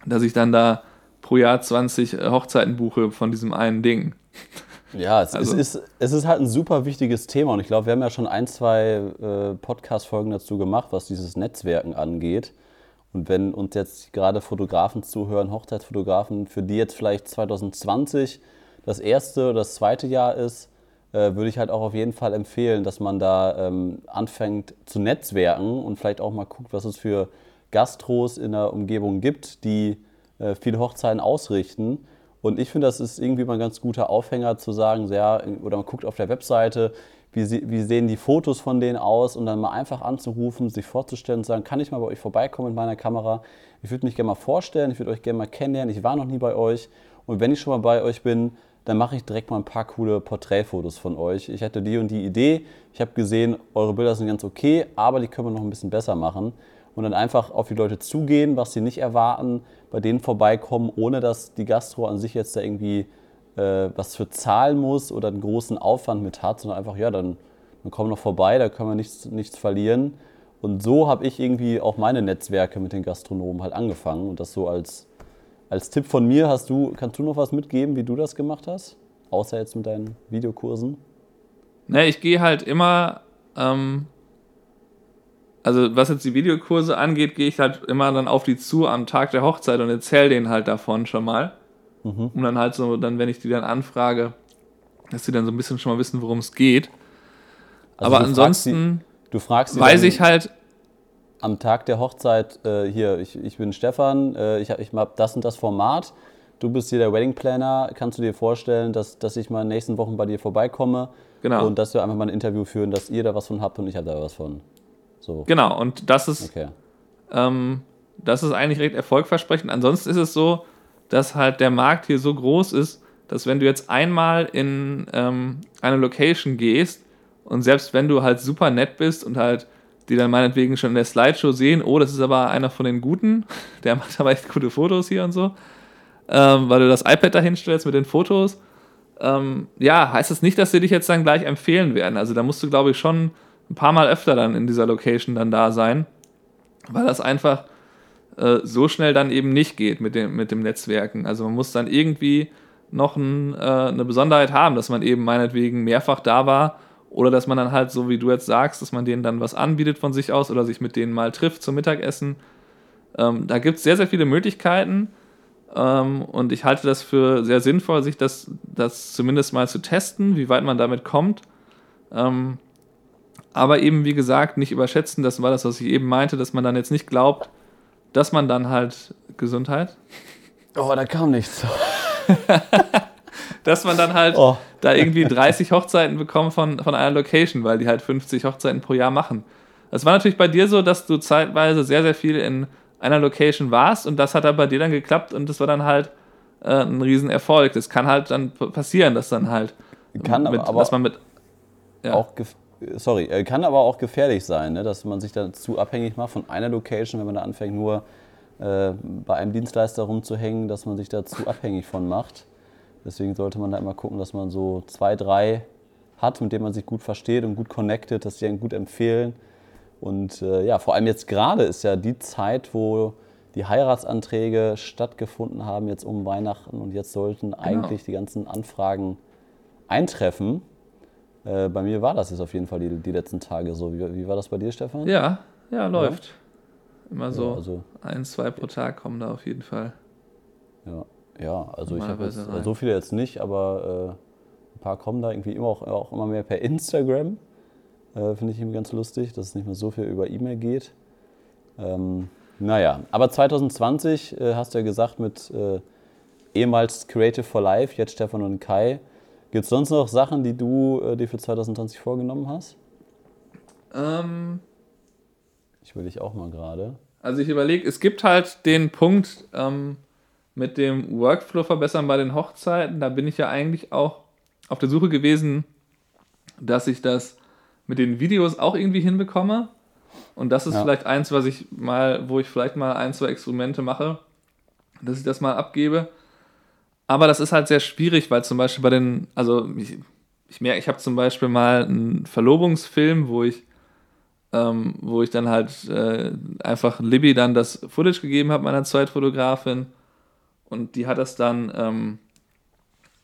dass ich dann da pro Jahr 20 Hochzeiten buche von diesem einen Ding.
Ja, es, also, es, ist, es ist halt ein super wichtiges Thema und ich glaube, wir haben ja schon ein, zwei äh, Podcast-Folgen dazu gemacht, was dieses Netzwerken angeht. Und wenn uns jetzt gerade Fotografen zuhören, Hochzeitsfotografen, für die jetzt vielleicht 2020 das erste oder das zweite Jahr ist, äh, würde ich halt auch auf jeden Fall empfehlen, dass man da ähm, anfängt zu netzwerken und vielleicht auch mal guckt, was es für Gastros in der Umgebung gibt, die äh, viele Hochzeiten ausrichten. Und ich finde, das ist irgendwie mal ein ganz guter Aufhänger zu sagen, ja, oder man guckt auf der Webseite, wie, sie, wie sehen die Fotos von denen aus? Und dann mal einfach anzurufen, sich vorzustellen und sagen, kann ich mal bei euch vorbeikommen mit meiner Kamera? Ich würde mich gerne mal vorstellen, ich würde euch gerne mal kennenlernen, ich war noch nie bei euch. Und wenn ich schon mal bei euch bin, dann mache ich direkt mal ein paar coole Porträtfotos von euch. Ich hatte die und die Idee, ich habe gesehen, eure Bilder sind ganz okay, aber die können wir noch ein bisschen besser machen. Und dann einfach auf die Leute zugehen, was sie nicht erwarten, bei denen vorbeikommen, ohne dass die Gastro an sich jetzt da irgendwie äh, was für zahlen muss oder einen großen Aufwand mit hat, sondern einfach, ja, dann, dann kommen noch vorbei, da können wir nichts, nichts verlieren. Und so habe ich irgendwie auch meine Netzwerke mit den Gastronomen halt angefangen und das so als, als Tipp von mir hast du, kannst du noch was mitgeben, wie du das gemacht hast? Außer jetzt mit deinen Videokursen?
Ne, ich gehe halt immer ähm, also was jetzt die Videokurse angeht, gehe ich halt immer dann auf die zu am Tag der Hochzeit und erzähle denen halt davon schon mal. Mhm. Um dann halt so, dann, wenn ich die dann anfrage, dass sie dann so ein bisschen schon mal wissen, worum es geht. Also Aber ansonsten
du fragst
weiß ich halt.
Am Tag der Hochzeit, äh, hier, ich, ich bin Stefan, äh, ich habe ich hab das und das Format. Du bist hier der Wedding Planner. Kannst du dir vorstellen, dass, dass ich mal in den nächsten Wochen bei dir vorbeikomme? Genau. Und dass wir einfach mal ein Interview führen, dass ihr da was von habt und ich habe da was von.
So. Genau, und das ist, okay. ähm, das ist eigentlich recht erfolgversprechend. Ansonsten ist es so, dass halt der Markt hier so groß ist, dass wenn du jetzt einmal in ähm, eine Location gehst und selbst wenn du halt super nett bist und halt die dann meinetwegen schon in der Slideshow sehen, oh, das ist aber einer von den Guten, der macht aber echt gute Fotos hier und so, ähm, weil du das iPad da hinstellst mit den Fotos, ähm, ja, heißt das nicht, dass sie dich jetzt dann gleich empfehlen werden. Also da musst du, glaube ich, schon ein paar Mal öfter dann in dieser Location dann da sein, weil das einfach äh, so schnell dann eben nicht geht mit dem, mit dem Netzwerken. Also man muss dann irgendwie noch ein, äh, eine Besonderheit haben, dass man eben meinetwegen mehrfach da war oder dass man dann halt, so wie du jetzt sagst, dass man denen dann was anbietet von sich aus oder sich mit denen mal trifft zum Mittagessen. Ähm, da gibt es sehr, sehr viele Möglichkeiten ähm, und ich halte das für sehr sinnvoll, sich das, das zumindest mal zu testen, wie weit man damit kommt. Ähm, aber eben, wie gesagt, nicht überschätzen. Das war das, was ich eben meinte, dass man dann jetzt nicht glaubt, dass man dann halt Gesundheit.
Oh, da kam nichts.
dass man dann halt oh. da irgendwie 30 Hochzeiten bekommt von, von einer Location, weil die halt 50 Hochzeiten pro Jahr machen. Das war natürlich bei dir so, dass du zeitweise sehr, sehr viel in einer Location warst und das hat dann bei dir dann geklappt und das war dann halt äh, ein Riesenerfolg. Das kann halt dann passieren, dass dann halt
kann mit, aber, dass man mit ja. auch sorry, äh, kann aber auch gefährlich sein, ne? dass man sich da zu abhängig macht von einer Location, wenn man da anfängt, nur äh, bei einem Dienstleister rumzuhängen, dass man sich da zu abhängig von macht. Deswegen sollte man da immer gucken, dass man so zwei, drei hat, mit denen man sich gut versteht und gut connectet, dass die einen gut empfehlen. Und äh, ja, vor allem jetzt gerade ist ja die Zeit, wo die Heiratsanträge stattgefunden haben, jetzt um Weihnachten. Und jetzt sollten genau. eigentlich die ganzen Anfragen eintreffen. Äh, bei mir war das jetzt auf jeden Fall die, die letzten Tage so. Wie, wie war das bei dir, Stefan?
Ja, ja, läuft. Ja? Immer so ja, also, ein, zwei pro Tag kommen da auf jeden Fall.
Ja, ja also ich habe jetzt rein. so viele jetzt nicht, aber äh, ein paar kommen da irgendwie immer auch, auch immer mehr per Instagram. Äh, Finde ich irgendwie ganz lustig, dass es nicht mehr so viel über E-Mail geht. Ähm, naja, aber 2020 äh, hast du ja gesagt mit äh, ehemals Creative for Life, jetzt Stefan und Kai, Gibt es sonst noch Sachen, die du äh, dir für 2020 vorgenommen hast?
Ähm,
ich will dich auch mal gerade.
Also ich überlege, es gibt halt den Punkt ähm, mit dem Workflow verbessern bei den Hochzeiten. Da bin ich ja eigentlich auch auf der Suche gewesen, dass ich das mit den Videos auch irgendwie hinbekomme. Und das ist ja. vielleicht eins, was ich mal, wo ich vielleicht mal ein, zwei Experimente mache, dass ich das mal abgebe. Aber das ist halt sehr schwierig, weil zum Beispiel bei den, also ich, ich merke, ich habe zum Beispiel mal einen Verlobungsfilm, wo ich, ähm, wo ich dann halt äh, einfach Libby dann das Footage gegeben habe, meiner Zweitfotografin. Und die hat das dann ähm,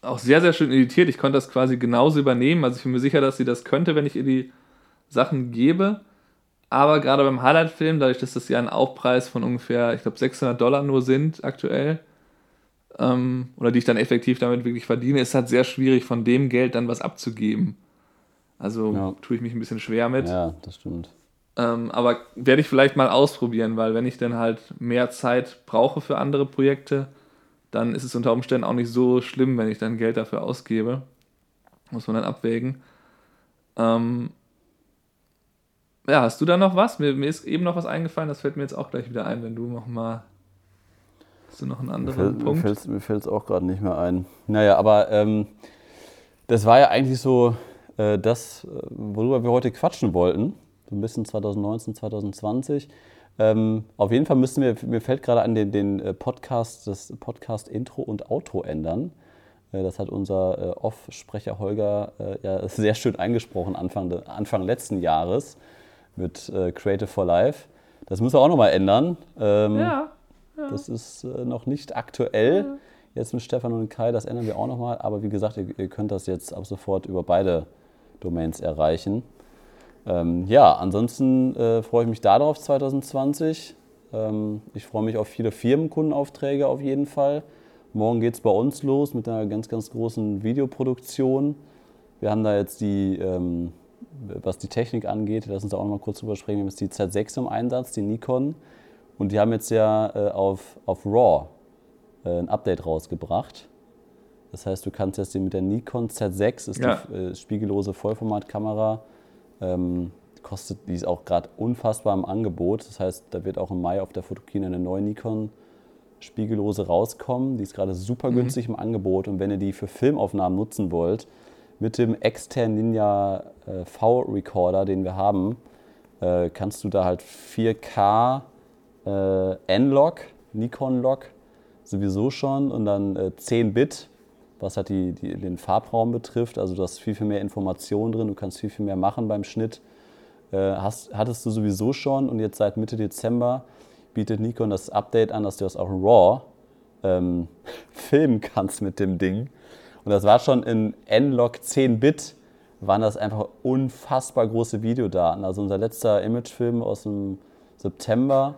auch sehr, sehr schön editiert. Ich konnte das quasi genauso übernehmen. Also ich bin mir sicher, dass sie das könnte, wenn ich ihr die Sachen gebe. Aber gerade beim Highlight-Film, dadurch, dass das ja ein Aufpreis von ungefähr, ich glaube, 600 Dollar nur sind aktuell, ähm, oder die ich dann effektiv damit wirklich verdiene, ist halt sehr schwierig, von dem Geld dann was abzugeben. Also ja. tue ich mich ein bisschen schwer mit.
Ja, das stimmt.
Ähm, aber werde ich vielleicht mal ausprobieren, weil wenn ich dann halt mehr Zeit brauche für andere Projekte, dann ist es unter Umständen auch nicht so schlimm, wenn ich dann Geld dafür ausgebe. Muss man dann abwägen. Ähm, ja, hast du da noch was? Mir, mir, ist eben noch was eingefallen, das fällt mir jetzt auch gleich wieder ein, wenn du noch mal. Hast du noch einen anderen
mir
Punkt?
Mir fällt es auch gerade nicht mehr ein. Naja, aber ähm, das war ja eigentlich so äh, das, äh, worüber wir heute quatschen wollten. So ein bisschen 2019, 2020. Ähm, auf jeden Fall müssen wir, mir fällt gerade an den, den äh, Podcast, das Podcast-Intro und Outro ändern. Äh, das hat unser äh, Off-Sprecher Holger äh, ja sehr schön eingesprochen Anfang, Anfang letzten Jahres mit äh, Creative for Life. Das müssen wir auch nochmal ändern. Ähm, ja, ja, Das ist äh, noch nicht aktuell. Ja. Jetzt mit Stefan und Kai, das ändern wir auch nochmal. Aber wie gesagt, ihr, ihr, könnt das jetzt ab sofort über beide Domains erreichen. Ähm, ja, ansonsten äh, freue ich mich darauf 2020. Ähm, ich freue mich auf viele Firmenkundenaufträge auf jeden Fall. Morgen geht es bei uns los mit einer ganz, ganz großen Videoproduktion. Wir haben da jetzt die ähm, was die Technik angeht, lass uns da auch noch mal kurz drüber sprechen. Wir haben jetzt die Z6 im Einsatz, die Nikon. Und die haben jetzt ja äh, auf, auf RAW äh, ein Update rausgebracht. Das heißt, du kannst jetzt mit der Nikon Z6, ist ja. die äh, spiegellose Vollformatkamera, ähm, kostet, die ist auch gerade unfassbar im Angebot. Das heißt, da wird auch im Mai auf der Fotokina eine neue Nikon spiegellose rauskommen. Die ist gerade super mhm. günstig mhm. im Angebot. Und wenn ihr die für Filmaufnahmen nutzen wollt, mit dem externen Ninja äh, V-Recorder, den wir haben, äh, kannst du da halt 4K äh, N-Log, Nikon-Log sowieso schon und dann äh, 10 Bit, was halt die, die, den Farbraum betrifft. Also du hast viel, viel mehr Informationen drin, du kannst viel, viel mehr machen beim Schnitt. Äh, hast, hattest du sowieso schon und jetzt seit Mitte Dezember bietet Nikon das Update an, dass du das auch RAW ähm, filmen kannst mit dem Ding. Und das war schon in N-Log 10 Bit, waren das einfach unfassbar große Videodaten. Also unser letzter Imagefilm aus dem September,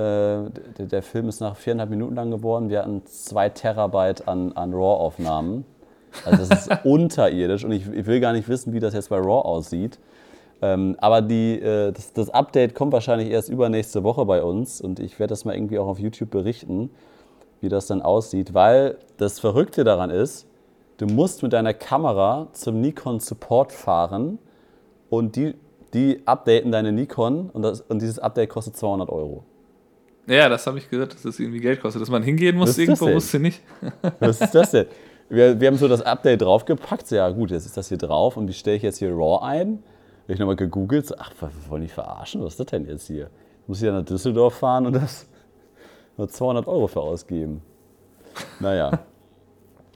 der, der, Film ist nach viereinhalb Minuten lang geworden. Wir hatten zwei Terabyte an, an RAW-Aufnahmen. Also das ist unterirdisch und ich, ich, will gar nicht wissen, wie das jetzt bei RAW aussieht. Ähm, aber die, äh, das, das, Update kommt wahrscheinlich erst übernächste Woche bei uns und ich werde das mal irgendwie auch auf YouTube berichten, wie das dann aussieht, weil das Verrückte daran ist, Du musst mit deiner Kamera zum Nikon Support fahren und die, die updaten deine Nikon und, das, und dieses Update kostet 200 Euro.
Ja, das habe ich gesagt, dass das irgendwie Geld kostet. Dass man hingehen muss, irgendwo musste nicht.
Was ist das denn? Wir, wir haben so das Update draufgepackt. Ja, gut, jetzt ist das hier drauf und wie stelle ich jetzt hier RAW ein? Habe ich nochmal gegoogelt. So, ach, wollen die verarschen? Was ist das denn jetzt hier? Muss ich ja nach Düsseldorf fahren und das nur 200 Euro für ausgeben. Naja.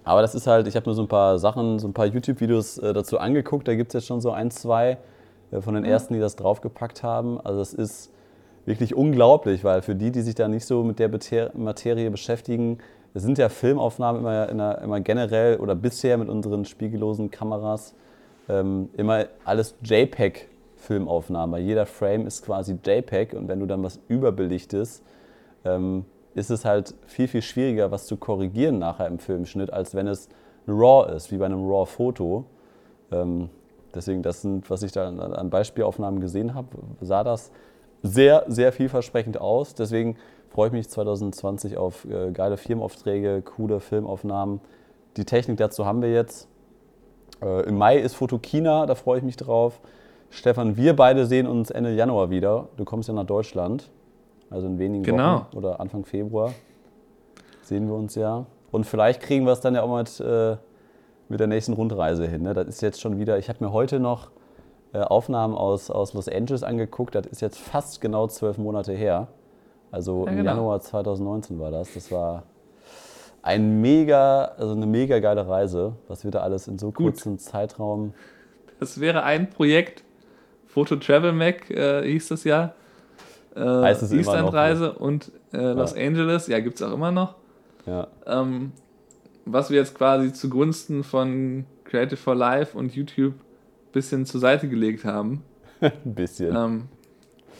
Aber das ist halt, ich habe mir so ein paar Sachen, so ein paar YouTube-Videos äh, dazu angeguckt. Da gibt es jetzt schon so ein, zwei äh, von den ersten, die das draufgepackt haben. Also es ist wirklich unglaublich, weil für die, die sich da nicht so mit der Materie beschäftigen, es sind ja Filmaufnahmen immer, immer, immer generell oder bisher mit unseren spiegellosen Kameras ähm, immer alles JPEG-Filmaufnahmen. Weil jeder Frame ist quasi JPEG und wenn du dann was überbelichtest, ähm, ist es halt viel, viel schwieriger, was zu korrigieren nachher im Filmschnitt, als wenn es RAW ist, wie bei einem RAW-Foto. Ähm, deswegen, das sind, was ich da an Beispielaufnahmen gesehen habe, sah das sehr, sehr vielversprechend aus. Deswegen freue ich mich 2020 auf äh, geile Firmenaufträge, coole Filmaufnahmen. Die Technik dazu haben wir jetzt. Äh, Im Mai ist Fotokina, da freue ich mich drauf. Stefan, wir beide sehen uns Ende Januar wieder. Du kommst ja nach Deutschland. Also in wenigen genau. Wochen oder Anfang Februar sehen wir uns ja. Und vielleicht kriegen wir es dann ja auch mit, äh, mit der nächsten Rundreise hin. Ne? Das ist jetzt schon wieder, ich habe mir heute noch Aufnahmen aus, aus Los Angeles angeguckt. Das ist jetzt fast genau zwölf Monate her. Also ja, im genau. Januar 2019 war das. Das war ein mega, also eine mega geile Reise, was wir da alles in so
Gut.
kurzem Zeitraum.
Das wäre ein Projekt. Photo Travel Mac äh, hieß das ja. Äh,
Heißt es immer noch,
Island-Reise und äh, Los Angeles, ja, gibt es auch immer noch.
Ja,
Ähm, was wir jetzt quasi zugunsten von Creative for Life und YouTube bisschen zur Seite gelegt haben.
ein bisschen.
Ähm,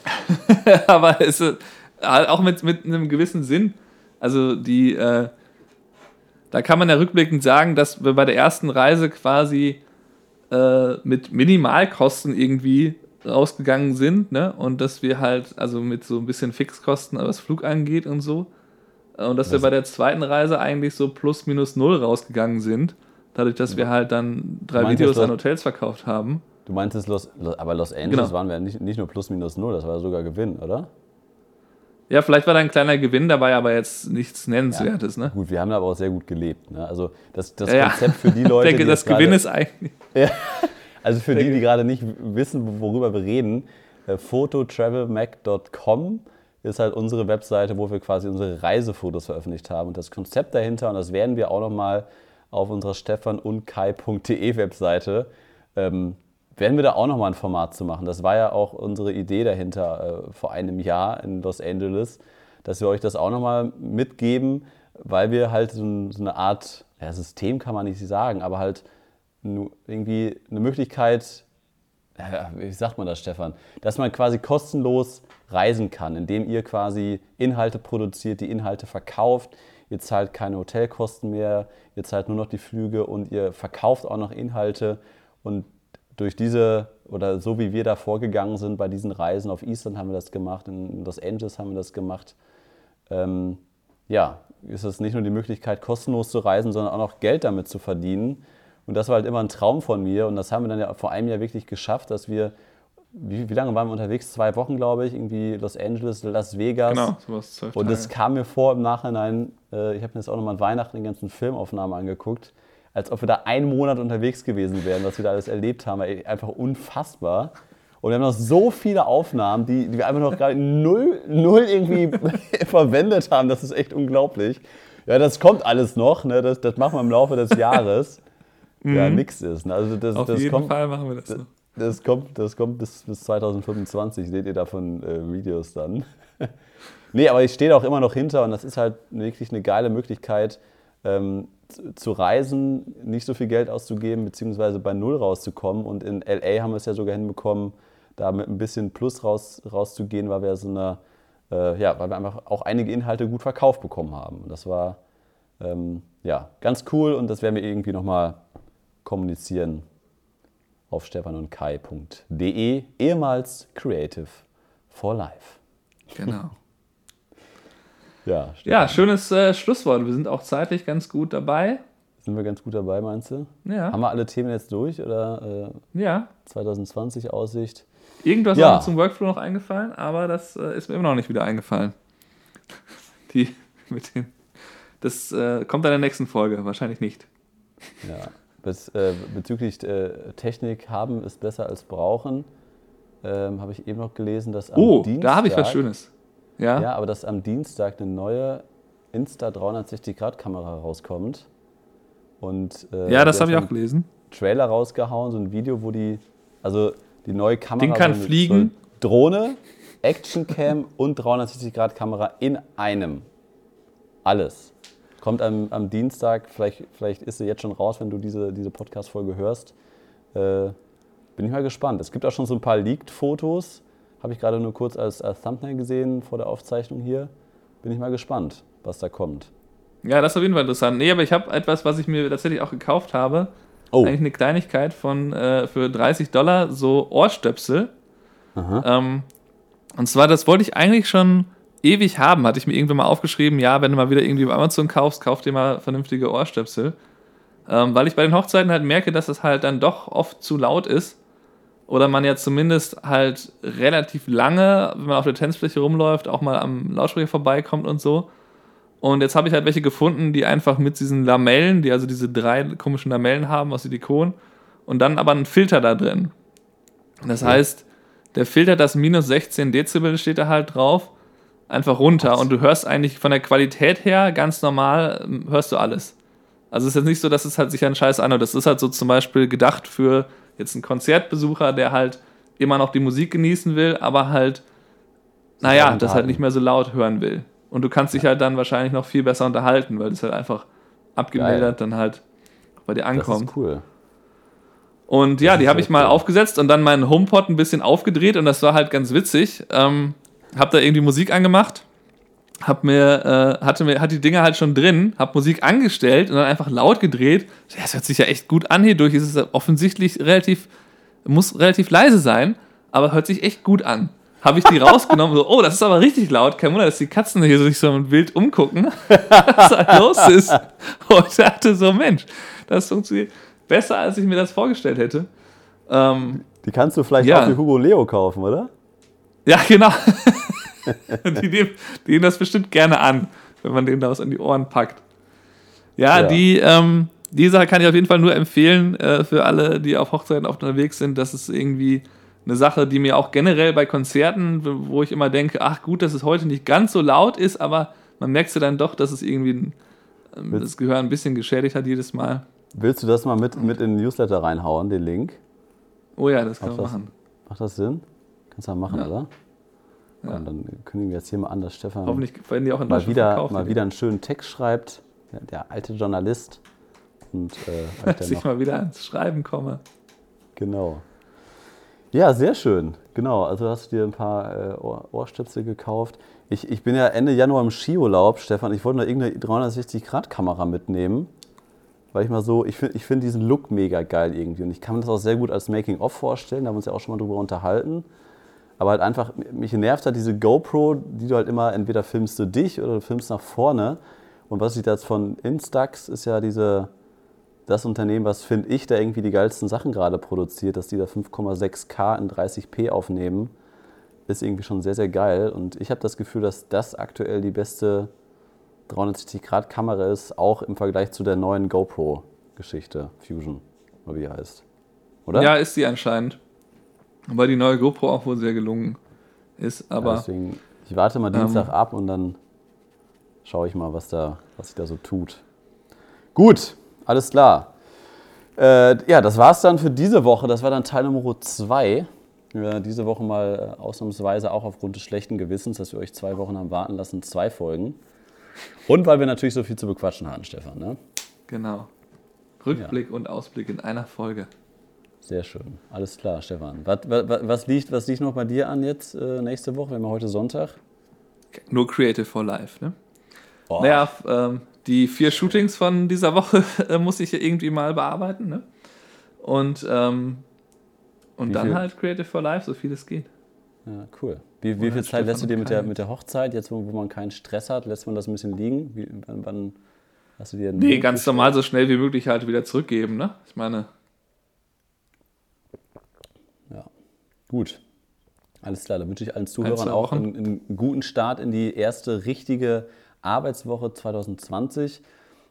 aber es ist halt auch mit, mit einem gewissen Sinn. Also die, äh, da kann man ja rückblickend sagen, dass wir bei der ersten Reise quasi äh, mit Minimalkosten irgendwie rausgegangen sind, ne? Und dass wir halt, also mit so ein bisschen Fixkosten, was Flug angeht und so. Äh, Und dass wir
Was-
bei der zweiten Reise eigentlich so plus minus null rausgegangen sind. Dadurch, dass wir halt dann drei
meinst
Videos an Hotels verkauft haben.
Du meintest Los, aber Los Angeles
Genau.
waren wir nicht, nicht nur plus minus null, das war sogar Gewinn, oder?
Ja, vielleicht war da ein kleiner Gewinn dabei, aber jetzt nichts Nennenswertes, ne?
Gut, wir haben aber auch sehr gut gelebt. Ne? Also das, das
Ja, ja.
Konzept für die
Ich
Leute,
denke,
die
das Gewinn ist eigentlich.
Also für die, die gerade nicht wissen, worüber wir reden, äh, phototravelmac.com ist halt unsere Webseite, wo wir quasi unsere Reisefotos veröffentlicht haben. Und das Konzept dahinter, und das werden wir auch nochmal auf unserer stefan und kai.de Webseite, ähm, werden wir da auch nochmal ein Format zu machen. Das war ja auch unsere Idee dahinter äh, vor einem Jahr in Los Angeles, dass wir euch das auch nochmal mitgeben, weil wir halt so, so eine Art, ja, System kann man nicht sagen, aber halt irgendwie eine Möglichkeit, ja, wie sagt man das, Stefan, dass man quasi kostenlos reisen kann, indem ihr quasi Inhalte produziert, die Inhalte verkauft. Ihr zahlt keine Hotelkosten mehr, ihr zahlt nur noch die Flüge und ihr verkauft auch noch Inhalte. Und durch diese, oder so wie wir da vorgegangen sind bei diesen Reisen, auf Island haben wir das gemacht, in Los Angeles haben wir das gemacht, ähm, ja, ist es nicht nur die Möglichkeit, kostenlos zu reisen, sondern auch noch Geld damit zu verdienen. Und das war halt immer ein Traum von mir. Und das haben wir dann ja vor einem Jahr wirklich geschafft, dass wir, wie, wie lange waren wir unterwegs? Zwei Wochen, glaube ich, irgendwie Los Angeles, Las Vegas.
Genau, sowas zwölf
Und es kam mir vor im Nachhinein, äh, ich habe mir jetzt auch nochmal an Weihnachten die ganzen Filmaufnahmen angeguckt, als ob wir da einen Monat unterwegs gewesen wären, was wir da alles erlebt haben. Ey, Einfach unfassbar. Und wir haben noch so viele Aufnahmen, die, die wir einfach noch gerade null, null irgendwie verwendet haben. Das ist echt unglaublich. Ja, das kommt alles noch. Ne? Das, das machen wir im Laufe des Jahres. Ja, nix ist. Ne? Also das,
Auf
das
jeden
kommt,
Fall machen wir das noch.
Das kommt, das kommt bis, bis 2025, seht ihr davon äh, Videos dann. nee, aber ich stehe da auch immer noch hinter und das ist halt wirklich eine geile Möglichkeit, ähm, zu, reisen, nicht so viel Geld auszugeben, beziehungsweise bei Null rauszukommen. Und in LA haben wir es ja sogar hinbekommen, da mit ein bisschen Plus raus, rauszugehen, weil wir so eine, äh, ja, weil wir einfach auch einige Inhalte gut verkauft bekommen haben. Und das war ähm, ja ganz cool und das werden wir irgendwie nochmal kommunizieren auf stefanundkai.de, ehemals Creative for Life.
Genau.
Ja,
Ja, schönes äh, Schlusswort. Wir sind auch zeitlich ganz gut dabei.
sind wir ganz gut dabei, meinst du?
Ja.
Haben wir alle Themen jetzt durch oder äh,
Ja.
2020 Aussicht?
Irgendwas
Ja.
war mir zum Workflow noch eingefallen, aber das äh, ist mir immer noch nicht wieder eingefallen. Die mit den. Das äh, kommt dann in der nächsten Folge, wahrscheinlich nicht.
Ja. Bez, äh, bezüglich äh, Technik haben ist besser als brauchen, ähm, habe ich eben noch gelesen, dass am
Oh,
Dienstag,
da habe ich was Schönes. Ja.
Ja, aber dass am Dienstag eine neue Insta 360 Grad Kamera rauskommt. Und, äh,
Ja, das habe ich auch gelesen.
Trailer rausgehauen, so ein Video, wo die, also die neue Kamera.
Ding kann fliegen.
Drohne, Actioncam und 360 Grad Kamera in einem. Alles. Kommt am, am Dienstag, vielleicht, vielleicht ist sie jetzt schon raus, wenn du diese, diese Podcast-Folge hörst. Äh, bin ich mal gespannt. Es gibt auch schon so ein paar Leaked-Fotos. Habe ich gerade nur kurz als, als Thumbnail gesehen vor der Aufzeichnung hier. Bin ich mal gespannt, was da kommt.
Ja, das ist auf jeden Fall interessant. Nee, aber ich habe etwas, was ich mir tatsächlich auch gekauft habe.
Oh,
Eigentlich eine Kleinigkeit von äh, für 30 Dollar, so Ohrstöpsel. Ähm, und zwar, das wollte ich eigentlich schon ewig haben. Hatte ich mir irgendwann mal aufgeschrieben, ja, wenn du mal wieder irgendwie bei Amazon kaufst, kauf dir mal vernünftige Ohrstöpsel. Ähm, weil ich bei den Hochzeiten halt merke, dass es halt dann doch oft zu laut ist. Oder man ja zumindest halt relativ lange, wenn man auf der Tanzfläche rumläuft, auch mal am Lautsprecher vorbeikommt und so. Und jetzt habe ich halt welche gefunden, die einfach mit diesen Lamellen, die also diese drei komischen Lamellen haben aus Silikon und dann aber einen Filter da drin. Das heißt, der Filter das minus 16 Dezibel steht da halt drauf einfach runter und du hörst eigentlich von der Qualität her ganz normal, ähm, hörst du alles. Also es ist jetzt nicht so, dass es halt sich ein Scheiß anhört. Das ist halt so zum Beispiel gedacht für jetzt einen Konzertbesucher, der halt immer noch die Musik genießen will, aber halt, naja, das halt nicht mehr so laut hören will. Und du kannst dich halt dann wahrscheinlich noch viel besser unterhalten, weil das halt einfach abgemildert dann halt bei dir ankommt. Das ist
cool.
Und ja, die habe ich mal cool. aufgesetzt und dann meinen HomePod ein bisschen aufgedreht und das war halt ganz witzig. Ähm, hab da irgendwie Musik angemacht, hab mir, äh, hatte mir, hat die Dinger halt schon drin, hab Musik angestellt und dann einfach laut gedreht. Ja, das hört sich ja echt gut an hier durch. Es ist offensichtlich relativ, muss relativ leise sein, aber hört sich echt gut an. Habe ich die rausgenommen, so, oh, das ist aber richtig laut. Kein Wunder, dass die Katzen hier sich so ein Wild umgucken, was da los ist. Und ich dachte so, Mensch, das funktioniert besser, als ich mir das vorgestellt hätte.
Ähm, die kannst du vielleicht ja. auch für Hugo Leo kaufen, oder?
Ja, genau. die, nehmen, die nehmen das bestimmt gerne an, wenn man denen da was an die Ohren packt. Ja, ja. die, ähm, die Sache kann ich auf jeden Fall nur empfehlen äh, für alle, die auf Hochzeiten oft unterwegs sind. Das ist irgendwie eine Sache, die mir auch generell bei Konzerten, wo ich immer denke, ach gut, dass es heute nicht ganz so laut ist, aber man merkt ja dann doch, dass es irgendwie ähm, das Gehör ein bisschen geschädigt hat jedes Mal.
Willst du das mal mit, mit in den Newsletter reinhauen, den Link?
Oh ja, das kann man machen.
Macht das Sinn? Kannst du mal machen, ja. oder? Ja. Und dann kündigen wir jetzt hier mal an, dass Stefan
Hoffentlich werden die auch in
mal wieder, mal wieder einen schönen Text schreibt. Der alte Journalist. Und,
äh, dass ich mal wieder ans Schreiben komme.
Genau. Ja, sehr schön. Genau, also hast du dir ein paar äh, Ohr Ohrstöpsel gekauft. Ich, ich bin ja Ende Januar im Skiurlaub, Stefan. Ich wollte noch irgendeine 360-Grad-Kamera mitnehmen. Weil ich mal so, ich finde ich find diesen Look mega geil irgendwie. Und ich kann mir das auch sehr gut als Making-of vorstellen. Da haben wir uns ja auch schon mal drüber unterhalten. Aber halt einfach, mich nervt halt diese GoPro, die du halt immer, entweder filmst du dich oder du filmst nach vorne. Und was ich da jetzt von Instax ist ja diese, das Unternehmen, was finde ich da irgendwie die geilsten Sachen gerade produziert, dass die da 5,6K in 30p aufnehmen, ist irgendwie schon sehr, sehr geil. Und ich habe das Gefühl, dass das aktuell die beste 360-Grad-Kamera ist, auch im Vergleich zu der neuen GoPro-Geschichte, Fusion, oder wie die heißt.
Oder? Ja, ist sie anscheinend. Weil die neue GoPro auch wohl sehr gelungen ist. Aber, ja,
deswegen, ich warte mal Dienstag ähm, ab und dann schaue ich mal, was, da, was sich da so tut. Gut, alles klar. Äh, ja, das war es dann für diese Woche. Das war dann Teil Nummer 2. Ja, diese Woche mal äh, ausnahmsweise auch aufgrund des schlechten Gewissens, dass wir euch zwei Wochen haben warten lassen, zwei Folgen. Und weil wir natürlich so viel zu bequatschen hatten, Stefan. Ne?
Genau. Rückblick ja. und Ausblick in einer Folge.
Sehr schön. Alles klar, Stefan. Was, was, was, liegt, was liegt noch bei dir an jetzt äh, nächste Woche? Wir haben heute Sonntag.
Nur Creative for Life, ne? Oh. Naja, ähm, die vier Shootings von dieser Woche äh, muss ich ja irgendwie mal bearbeiten, ne? Und, ähm, und dann viel? halt Creative for Life, so viel es geht.
Ja, cool. Wie, wie viel Zeit lässt du dir mit der, mit der Hochzeit, jetzt wo, wo man keinen Stress hat, lässt man das ein bisschen liegen? Wie, wann, wann hast du dir
Nee, ganz normal so schnell wie möglich halt wieder zurückgeben, ne? Ich meine,
Gut. Alles klar, dann wünsche ich allen Zuhörern auch einen, einen, guten Start in die erste richtige Arbeitswoche 2020.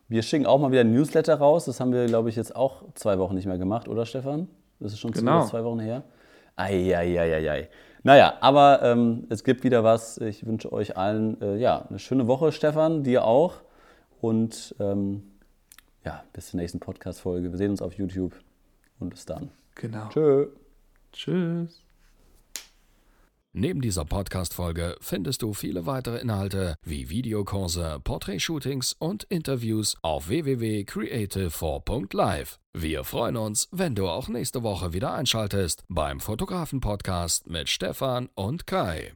Wir schicken auch mal wieder ein Newsletter raus. Das haben wir, glaube ich, jetzt auch zwei Wochen nicht mehr gemacht, oder Stefan? Das ist schon genau. zwei Wochen her. Eieieiei. Naja, aber ähm, es gibt wieder was. Ich wünsche euch allen äh, ja, eine schöne Woche, Stefan, dir auch. Und ähm, ja, bis zur nächsten Podcast-Folge. Wir sehen uns auf YouTube und bis dann.
Genau.
Tschö.
Tschüss.
Neben dieser Podcast-Folge findest du viele weitere Inhalte wie Videokurse, Portrait-Shootings und Interviews auf www.creative4.live. Wir freuen uns, wenn du auch nächste Woche wieder einschaltest beim Fotografen-Podcast mit Stefan und Kai.